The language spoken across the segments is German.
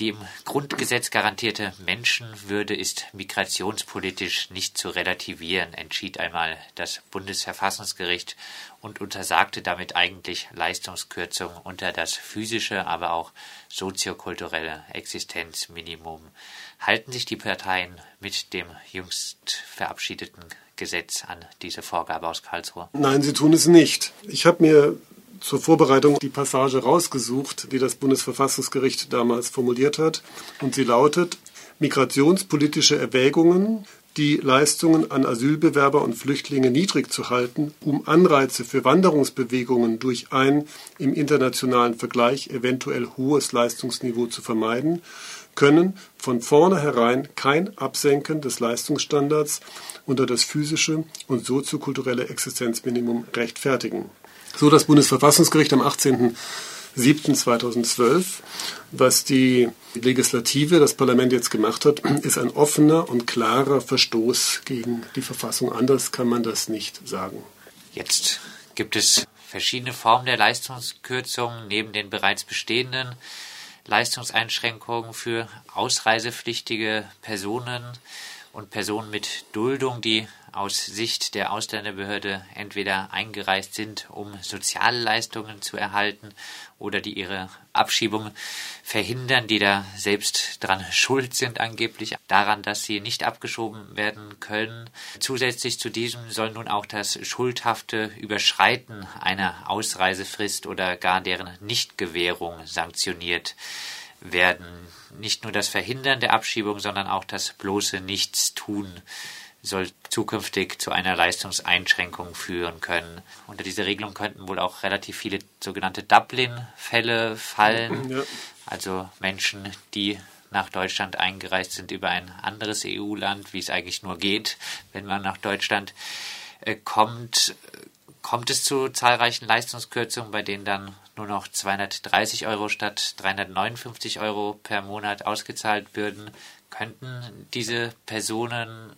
Die im Grundgesetz garantierte Menschenwürde ist migrationspolitisch nicht zu relativieren, entschied einmal das Bundesverfassungsgericht und untersagte damit eigentlich Leistungskürzungen unter das physische, aber auch soziokulturelle Existenzminimum. Halten sich die Parteien mit dem jüngst verabschiedeten Gesetz an diese Vorgabe aus Karlsruhe? Nein, sie tun es nicht. Ich habe mir zur Vorbereitung die Passage rausgesucht, die das Bundesverfassungsgericht damals formuliert hat. Und sie lautet, migrationspolitische Erwägungen, die Leistungen an Asylbewerber und Flüchtlinge niedrig zu halten, um Anreize für Wanderungsbewegungen durch ein im internationalen Vergleich eventuell hohes Leistungsniveau zu vermeiden, können von vornherein kein Absenken des Leistungsstandards unter das physische und soziokulturelle Existenzminimum rechtfertigen so das Bundesverfassungsgericht am 18.07.2012. Was die Legislative, das Parlament jetzt gemacht hat, ist ein offener und klarer Verstoß gegen die Verfassung. Anders kann man das nicht sagen. Jetzt gibt es verschiedene Formen der Leistungskürzung neben den bereits bestehenden Leistungseinschränkungen für ausreisepflichtige Personen und Personen mit Duldung, die aus Sicht der Ausländerbehörde entweder eingereist sind, um Sozialleistungen zu erhalten oder die ihre Abschiebung verhindern, die da selbst dran schuld sind angeblich daran, dass sie nicht abgeschoben werden können. Zusätzlich zu diesem soll nun auch das schuldhafte Überschreiten einer Ausreisefrist oder gar deren Nichtgewährung sanktioniert werden. Nicht nur das Verhindern der Abschiebung, sondern auch das bloße Nichtstun soll zukünftig zu einer Leistungseinschränkung führen können. Unter diese Regelung könnten wohl auch relativ viele sogenannte Dublin-Fälle fallen, ja. also Menschen, die nach Deutschland eingereist sind über ein anderes EU-Land, wie es eigentlich nur geht, wenn man nach Deutschland äh, kommt. Kommt es zu zahlreichen Leistungskürzungen, bei denen dann nur noch 230 Euro statt 359 Euro per Monat ausgezahlt würden? Könnten diese Personen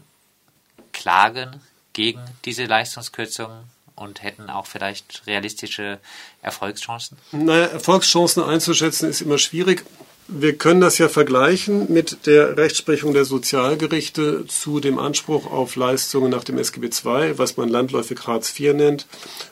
klagen gegen diese Leistungskürzungen und hätten auch vielleicht realistische Erfolgschancen? Naja, Erfolgschancen einzuschätzen ist immer schwierig. Wir können das ja vergleichen mit der Rechtsprechung der Sozialgerichte zu dem Anspruch auf Leistungen nach dem SGB II, was man landläufig Hartz IV nennt,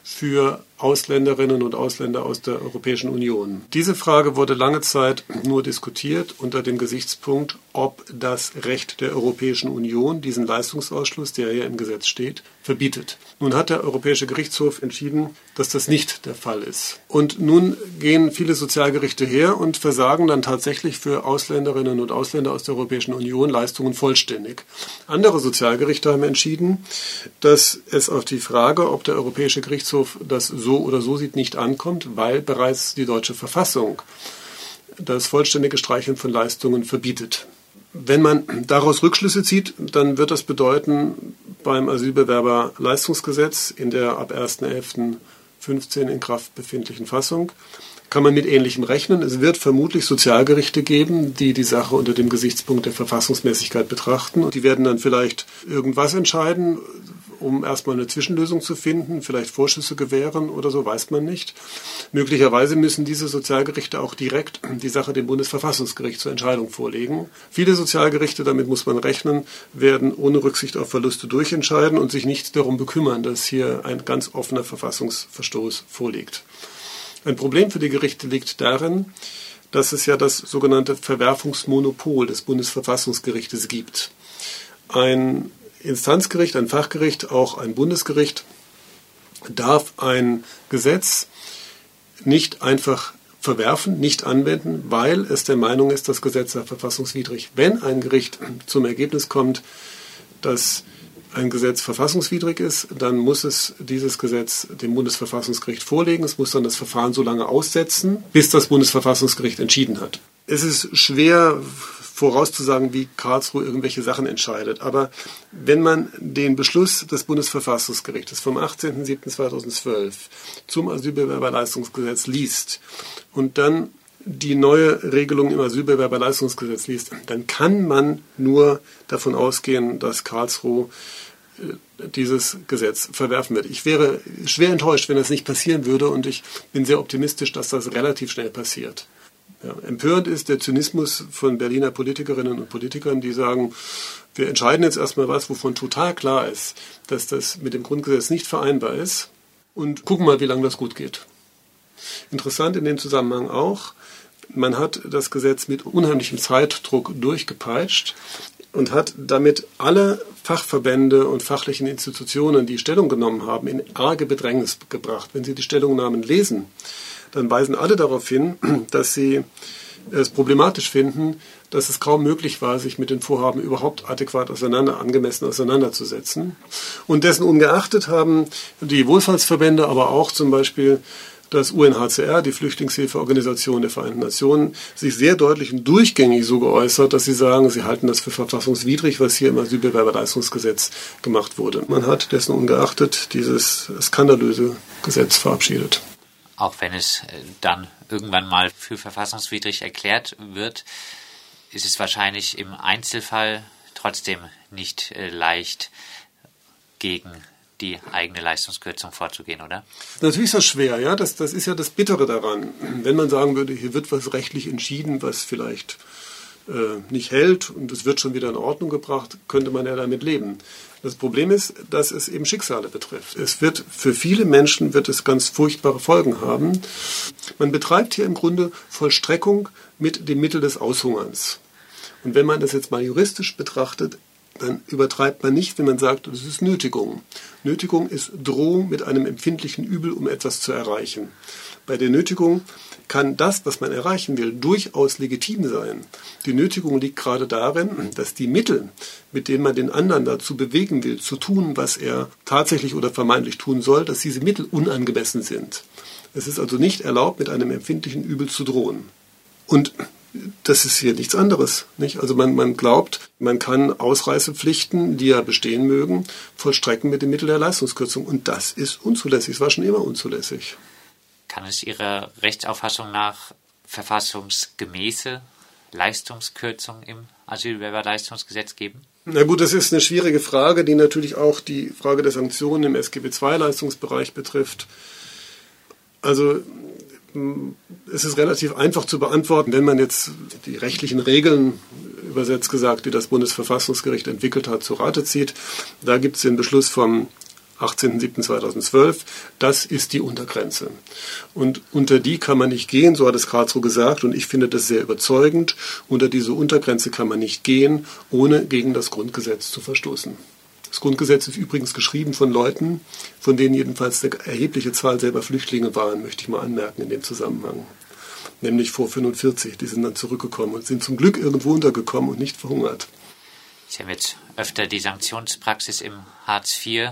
für Ausländerinnen und Ausländer aus der Europäischen Union. Diese Frage wurde lange Zeit nur diskutiert unter dem Gesichtspunkt, ob das Recht der Europäischen Union diesen Leistungsausschluss, der ja im Gesetz steht, verbietet. Nun hat der Europäische Gerichtshof entschieden, dass das nicht der Fall ist. Und nun gehen viele Sozialgerichte her und versagen dann tatsächlich für Ausländerinnen und Ausländer aus der Europäischen Union Leistungen vollständig. Andere Sozialgerichte haben entschieden, dass es auf die Frage, ob der Europäische Gerichtshof das so so oder so sieht, nicht ankommt, weil bereits die deutsche Verfassung das vollständige Streicheln von Leistungen verbietet. Wenn man daraus Rückschlüsse zieht, dann wird das bedeuten, beim Asylbewerberleistungsgesetz in der ab 1.11.15 in Kraft befindlichen Fassung kann man mit Ähnlichem rechnen. Es wird vermutlich Sozialgerichte geben, die die Sache unter dem Gesichtspunkt der Verfassungsmäßigkeit betrachten. Und die werden dann vielleicht irgendwas entscheiden, um erstmal eine Zwischenlösung zu finden, vielleicht Vorschüsse gewähren oder so, weiß man nicht. Möglicherweise müssen diese Sozialgerichte auch direkt die Sache dem Bundesverfassungsgericht zur Entscheidung vorlegen. Viele Sozialgerichte, damit muss man rechnen, werden ohne Rücksicht auf Verluste durchentscheiden und sich nicht darum bekümmern, dass hier ein ganz offener Verfassungsverstoß vorliegt. Ein Problem für die Gerichte liegt darin, dass es ja das sogenannte Verwerfungsmonopol des Bundesverfassungsgerichtes gibt. Ein Instanzgericht, ein Fachgericht, auch ein Bundesgericht darf ein Gesetz nicht einfach verwerfen, nicht anwenden, weil es der Meinung ist, das Gesetz sei verfassungswidrig. Wenn ein Gericht zum Ergebnis kommt, dass ein Gesetz verfassungswidrig ist, dann muss es dieses Gesetz dem Bundesverfassungsgericht vorlegen. Es muss dann das Verfahren so lange aussetzen, bis das Bundesverfassungsgericht entschieden hat. Es ist schwer vorauszusagen, wie Karlsruhe irgendwelche Sachen entscheidet. Aber wenn man den Beschluss des Bundesverfassungsgerichtes vom 18.07.2012 zum Asylbewerberleistungsgesetz liest und dann die neue Regelung im Asylbewerberleistungsgesetz liest, dann kann man nur davon ausgehen, dass Karlsruhe äh, dieses Gesetz verwerfen wird. Ich wäre schwer enttäuscht, wenn das nicht passieren würde und ich bin sehr optimistisch, dass das relativ schnell passiert. Ja, empörend ist der Zynismus von Berliner Politikerinnen und Politikern, die sagen, wir entscheiden jetzt erstmal was, wovon total klar ist, dass das mit dem Grundgesetz nicht vereinbar ist und gucken mal, wie lange das gut geht. Interessant in dem Zusammenhang auch, man hat das Gesetz mit unheimlichem Zeitdruck durchgepeitscht und hat damit alle Fachverbände und fachlichen Institutionen, die Stellung genommen haben, in arge Bedrängnis gebracht. Wenn Sie die Stellungnahmen lesen, dann weisen alle darauf hin, dass sie es problematisch finden, dass es kaum möglich war, sich mit den Vorhaben überhaupt adäquat auseinander, angemessen auseinanderzusetzen. Und dessen ungeachtet haben die Wohlfahrtsverbände, aber auch zum Beispiel das UNHCR, die Flüchtlingshilfeorganisation der Vereinten Nationen, sich sehr deutlich und durchgängig so geäußert, dass sie sagen, sie halten das für verfassungswidrig, was hier im Asylbewerberleistungsgesetz gemacht wurde. Man hat dessen ungeachtet dieses skandalöse Gesetz verabschiedet. Auch wenn es äh, dann irgendwann mal für verfassungswidrig erklärt wird, ist es wahrscheinlich im Einzelfall trotzdem nicht äh, leicht gegen die eigene Leistungskürzung vorzugehen, oder? Natürlich ist das schwer, ja. Das, das ist ja das Bittere daran. Wenn man sagen würde, hier wird was rechtlich entschieden, was vielleicht nicht hält und es wird schon wieder in Ordnung gebracht, könnte man ja damit leben. Das Problem ist, dass es eben Schicksale betrifft. Es wird für viele Menschen wird es ganz furchtbare Folgen haben. Man betreibt hier im Grunde Vollstreckung mit dem Mittel des Aushungerns. Und wenn man das jetzt mal juristisch betrachtet, dann übertreibt man nicht, wenn man sagt, das ist Nötigung. Nötigung ist Drohung mit einem empfindlichen Übel, um etwas zu erreichen. Bei der Nötigung kann das, was man erreichen will, durchaus legitim sein. Die Nötigung liegt gerade darin, dass die Mittel, mit denen man den anderen dazu bewegen will, zu tun, was er tatsächlich oder vermeintlich tun soll, dass diese Mittel unangemessen sind. Es ist also nicht erlaubt, mit einem empfindlichen Übel zu drohen. Und das ist hier nichts anderes. Nicht? Also man, man glaubt, man kann Ausreisepflichten, die ja bestehen mögen, vollstrecken mit dem Mittel der Leistungskürzung. Und das ist unzulässig. Es war schon immer unzulässig. Kann es Ihrer Rechtsauffassung nach verfassungsgemäße Leistungskürzung im Asylbewerberleistungsgesetz geben? Na gut, das ist eine schwierige Frage, die natürlich auch die Frage der Sanktionen im SGB II-Leistungsbereich betrifft. Also es ist relativ einfach zu beantworten, wenn man jetzt die rechtlichen Regeln, übersetzt gesagt, die das Bundesverfassungsgericht entwickelt hat, zu Rate zieht. Da gibt es den Beschluss vom 18.07.2012. Das ist die Untergrenze. Und unter die kann man nicht gehen, so hat es Karlsruhe gesagt, und ich finde das sehr überzeugend. Unter diese Untergrenze kann man nicht gehen, ohne gegen das Grundgesetz zu verstoßen. Das Grundgesetz ist übrigens geschrieben von Leuten, von denen jedenfalls eine erhebliche Zahl selber Flüchtlinge waren, möchte ich mal anmerken in dem Zusammenhang. Nämlich vor 45. Die sind dann zurückgekommen und sind zum Glück irgendwo untergekommen und nicht verhungert. Sie haben jetzt öfter die Sanktionspraxis im Hartz IV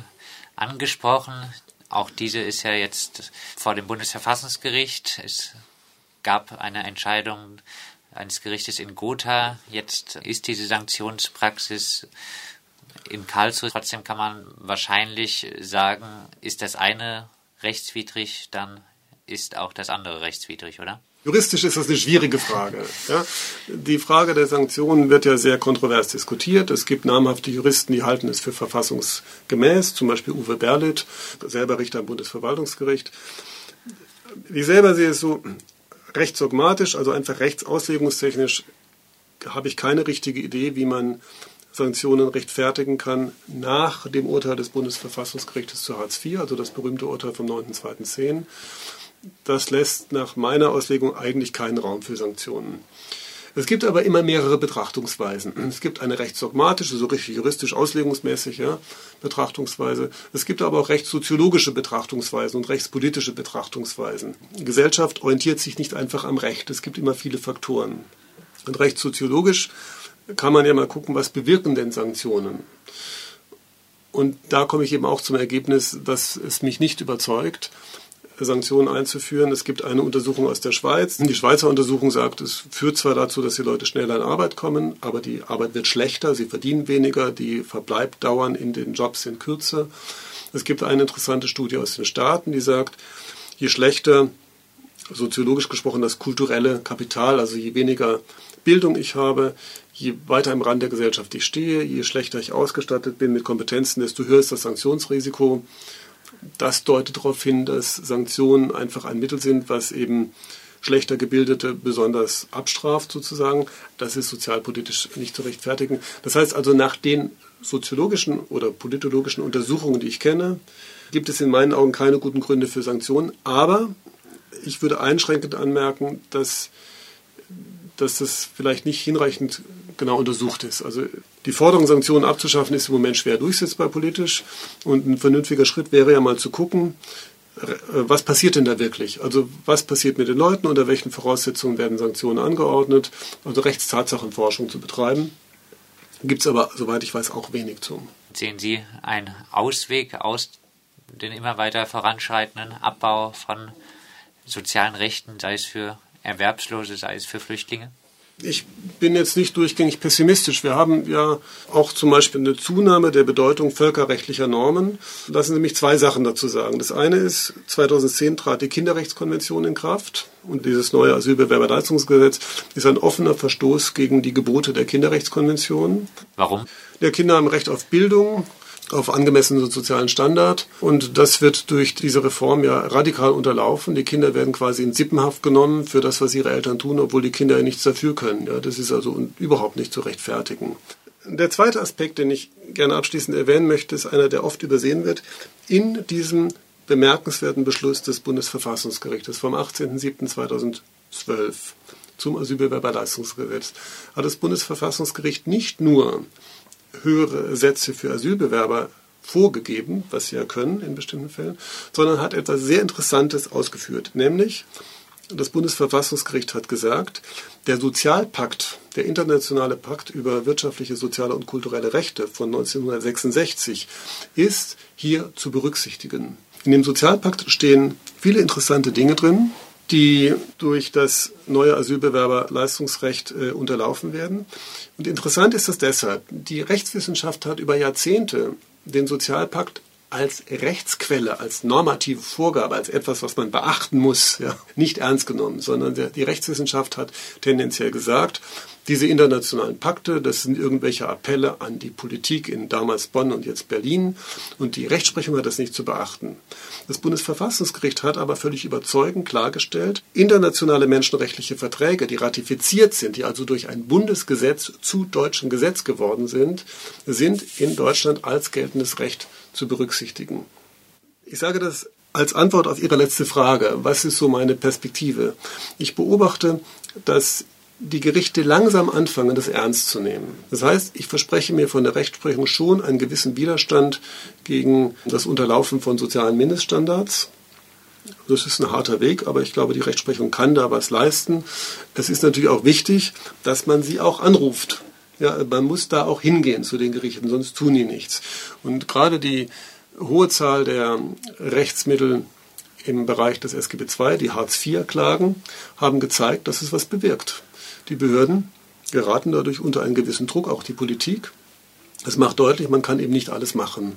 angesprochen. Auch diese ist ja jetzt vor dem Bundesverfassungsgericht. Es gab eine Entscheidung eines Gerichtes in Gotha. Jetzt ist diese Sanktionspraxis in Karlsruhe. Trotzdem kann man wahrscheinlich sagen, ist das eine rechtswidrig, dann ist auch das andere rechtswidrig, oder? Juristisch ist das eine schwierige Frage. Ja? Die Frage der Sanktionen wird ja sehr kontrovers diskutiert. Es gibt namhafte Juristen, die halten es für verfassungsgemäß, zum Beispiel Uwe Berlitt, selber Richter am Bundesverwaltungsgericht. Ich selber sehe es so rechtsdogmatisch, also einfach rechtsauslegungstechnisch, habe ich keine richtige Idee, wie man Sanktionen rechtfertigen kann nach dem Urteil des Bundesverfassungsgerichtes zu Hartz IV, also das berühmte Urteil vom 9.2.10. Das lässt nach meiner Auslegung eigentlich keinen Raum für Sanktionen. Es gibt aber immer mehrere Betrachtungsweisen. Es gibt eine rechtsdogmatische, so richtig juristisch auslegungsmäßige Betrachtungsweise. Es gibt aber auch rechtssoziologische Betrachtungsweisen und rechtspolitische Betrachtungsweisen. Gesellschaft orientiert sich nicht einfach am Recht. Es gibt immer viele Faktoren. Und rechtssoziologisch kann man ja mal gucken, was bewirken denn Sanktionen. Und da komme ich eben auch zum Ergebnis, dass es mich nicht überzeugt, Sanktionen einzuführen. Es gibt eine Untersuchung aus der Schweiz. Die Schweizer Untersuchung sagt, es führt zwar dazu, dass die Leute schneller in Arbeit kommen, aber die Arbeit wird schlechter, sie verdienen weniger, die Verbleibdauern in den Jobs sind kürzer. Es gibt eine interessante Studie aus den Staaten, die sagt, je schlechter soziologisch gesprochen das kulturelle Kapital, also je weniger Bildung ich habe, je weiter im Rand der Gesellschaft ich stehe, je schlechter ich ausgestattet bin mit Kompetenzen, desto höher ist das Sanktionsrisiko. Das deutet darauf hin, dass Sanktionen einfach ein Mittel sind, was eben schlechter Gebildete besonders abstraft sozusagen. Das ist sozialpolitisch nicht zu rechtfertigen. Das heißt also, nach den soziologischen oder politologischen Untersuchungen, die ich kenne, gibt es in meinen Augen keine guten Gründe für Sanktionen. Aber ich würde einschränkend anmerken, dass, dass das vielleicht nicht hinreichend genau untersucht ist. Also die Forderung, Sanktionen abzuschaffen, ist im Moment schwer durchsetzbar politisch. Und ein vernünftiger Schritt wäre ja mal zu gucken, äh, was passiert denn da wirklich? Also was passiert mit den Leuten, unter welchen Voraussetzungen werden Sanktionen angeordnet? Also Rechtstatsachenforschung zu betreiben. Gibt es aber, soweit ich weiß, auch wenig zu. Sehen Sie einen Ausweg aus den immer weiter voranschreitenden Abbau von sozialen Rechten, sei es für Erwerbslose, sei es für Flüchtlinge? Ich bin jetzt nicht durchgängig pessimistisch. Wir haben ja auch zum Beispiel eine Zunahme der Bedeutung völkerrechtlicher Normen. Lassen Sie mich zwei Sachen dazu sagen. Das eine ist, 2010 trat die Kinderrechtskonvention in Kraft und dieses neue Asylbewerberleistungsgesetz ist ein offener Verstoß gegen die Gebote der Kinderrechtskonvention. Warum? Der Kinder haben Recht auf Bildung, auf angemessenen sozialen Standard. Und das wird durch diese Reform ja radikal unterlaufen. Die Kinder werden quasi in Sippenhaft genommen für das, was ihre Eltern tun, obwohl die Kinder ja nichts dafür können. Ja, das ist also überhaupt nicht zu rechtfertigen. Der zweite Aspekt, den ich gerne abschließend erwähnen möchte, ist einer, der oft übersehen wird. In diesem bemerkenswerten Beschluss des Bundesverfassungsgerichtes vom 18.07.2012 zum Asylbewerberleistungsgesetz hat das Bundesverfassungsgericht nicht nur höhere Sätze für Asylbewerber vorgegeben, was sie ja können in bestimmten Fällen, sondern hat etwas sehr Interessantes ausgeführt, nämlich das Bundesverfassungsgericht hat gesagt, der Sozialpakt, der internationale Pakt über wirtschaftliche, soziale und kulturelle Rechte von 1966 ist hier zu berücksichtigen. In dem Sozialpakt stehen viele interessante Dinge drin, die durch das neue Asylbewerberleistungsrecht äh, unterlaufen werden. Und interessant ist das deshalb. Die Rechtswissenschaft hat über Jahrzehnte den Sozialpakt als Rechtsquelle, als normative Vorgabe, als etwas, was man beachten muss, ja, nicht ernst genommen, sondern der, die Rechtswissenschaft hat tendenziell gesagt, diese internationalen Pakte, das sind irgendwelche Appelle an die Politik in damals Bonn und jetzt Berlin und die Rechtsprechung hat das nicht zu beachten. Das Bundesverfassungsgericht hat aber völlig überzeugend klargestellt, internationale menschenrechtliche Verträge, die ratifiziert sind, die also durch ein Bundesgesetz zu deutschem Gesetz geworden sind, sind in Deutschland als geltendes Recht zu berücksichtigen. Ich sage das als Antwort auf Ihre letzte Frage. Was ist so meine Perspektive? Ich beobachte, dass die Gerichte langsam anfangen, das ernst zu nehmen. Das heißt, ich verspreche mir von der Rechtsprechung schon einen gewissen Widerstand gegen das Unterlaufen von sozialen Mindeststandards. Das ist ein harter Weg, aber ich glaube, die Rechtsprechung kann da was leisten. Es ist natürlich auch wichtig, dass man sie auch anruft. Ja, man muss da auch hingehen zu den Gerichten, sonst tun die nichts. Und gerade die hohe Zahl der Rechtsmittel im Bereich des SGB II, die Hartz-IV-Klagen, haben gezeigt, dass es was bewirkt. Die Behörden geraten dadurch unter einen gewissen Druck, auch die Politik. Es macht deutlich, man kann eben nicht alles machen.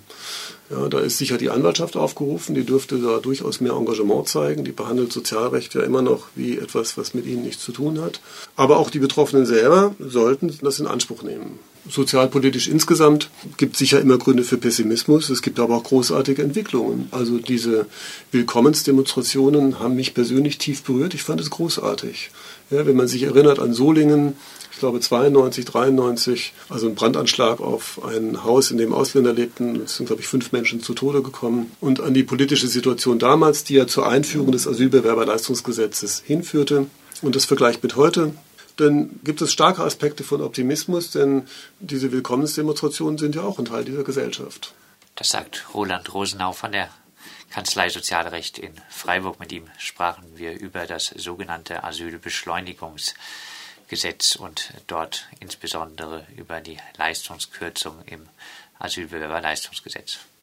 Ja, da ist sicher die Anwaltschaft aufgerufen, die dürfte da durchaus mehr Engagement zeigen. Die behandelt Sozialrecht ja immer noch wie etwas, was mit ihnen nichts zu tun hat. Aber auch die Betroffenen selber sollten das in Anspruch nehmen. Sozialpolitisch insgesamt gibt es sicher immer Gründe für Pessimismus. Es gibt aber auch großartige Entwicklungen. Also diese Willkommensdemonstrationen haben mich persönlich tief berührt. Ich fand es großartig. Ja, wenn man sich erinnert an Solingen, ich glaube 92, 93, also ein Brandanschlag auf ein Haus, in dem Ausländer lebten. Es sind, glaube ich, fünf Menschen zu Tode gekommen. Und an die politische Situation damals, die ja zur Einführung des Asylbewerberleistungsgesetzes hinführte. Und das vergleicht mit heute, dann gibt es starke Aspekte von Optimismus, denn diese Willkommensdemonstrationen sind ja auch ein Teil dieser Gesellschaft. Das sagt Roland Rosenau von der Kanzlei Sozialrecht in Freiburg. Mit ihm sprachen wir über das sogenannte Asylbeschleunigungsgesetz und dort insbesondere über die Leistungskürzung im Asylbewerberleistungsgesetz.